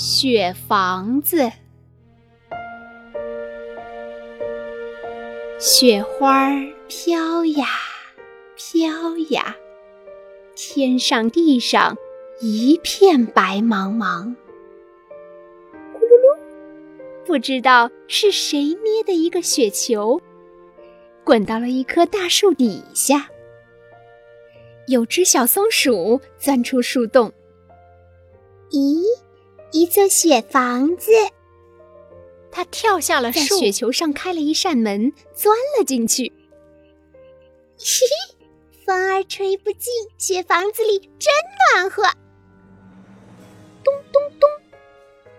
雪房子，雪花飘呀飘呀，天上地上一片白茫茫。咕噜噜，不知道是谁捏的一个雪球，滚到了一棵大树底下。有只小松鼠钻出树洞，咦？一座雪房子，他跳下了树，在雪球上开了一扇门，钻了进去。嘻嘻，风儿吹不进，雪房子里真暖和。咚咚咚，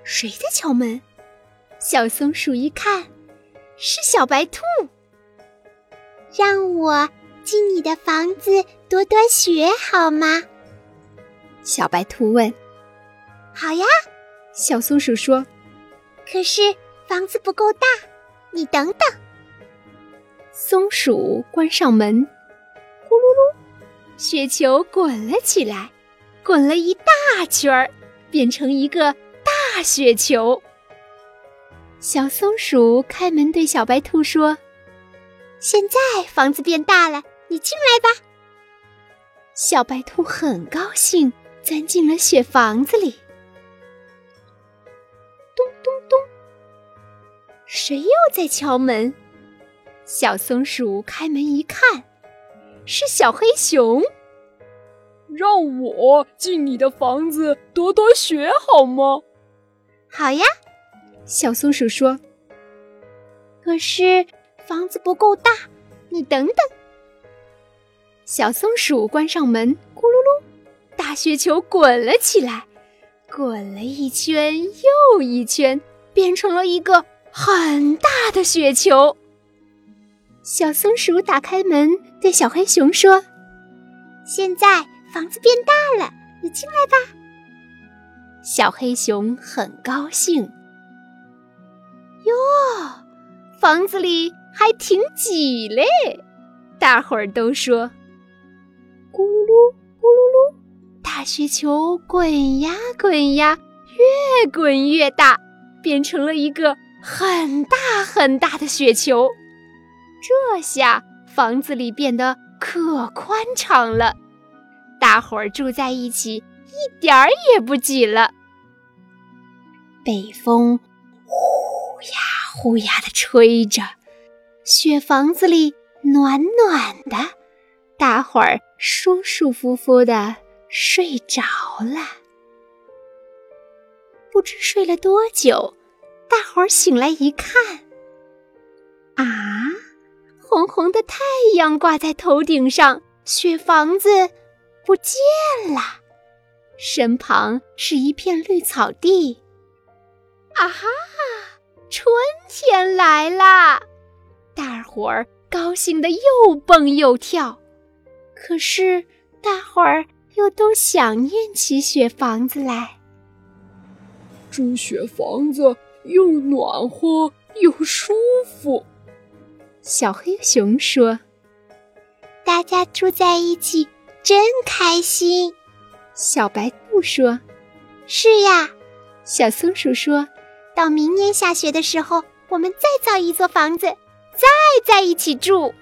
谁在敲门？小松鼠一看，是小白兔。让我进你的房子躲躲雪好吗？小白兔问。好呀。小松鼠说：“可是房子不够大，你等等。”松鼠关上门，呼噜噜，雪球滚了起来，滚了一大圈儿，变成一个大雪球。小松鼠开门对小白兔说：“现在房子变大了，你进来吧。”小白兔很高兴，钻进了雪房子里。谁又在敲门？小松鼠开门一看，是小黑熊。让我进你的房子躲躲雪好吗？好呀，小松鼠说。可是房子不够大，你等等。小松鼠关上门，咕噜噜，大雪球滚了起来，滚了一圈又一圈，变成了一个。很大的雪球。小松鼠打开门，对小黑熊说：“现在房子变大了，你进来吧。”小黑熊很高兴。哟，房子里还挺挤嘞！大伙儿都说：“咕噜噜，咕噜噜，大雪球滚呀滚呀，越滚越大，变成了一个。”很大很大的雪球，这下房子里变得可宽敞了，大伙儿住在一起一点儿也不挤了。北风呼呀呼呀的吹着，雪房子里暖暖的，大伙儿舒舒服服的睡着了。不知睡了多久。大伙儿醒来一看，啊，红红的太阳挂在头顶上，雪房子不见了，身旁是一片绿草地。啊哈，春天来啦！大伙儿高兴的又蹦又跳，可是大伙儿又都想念起雪房子来。住雪房子。又暖和又舒服，小黑熊说：“大家住在一起真开心。”小白兔说：“是呀。”小松鼠说：“到明年下雪的时候，我们再造一座房子，再在一起住。”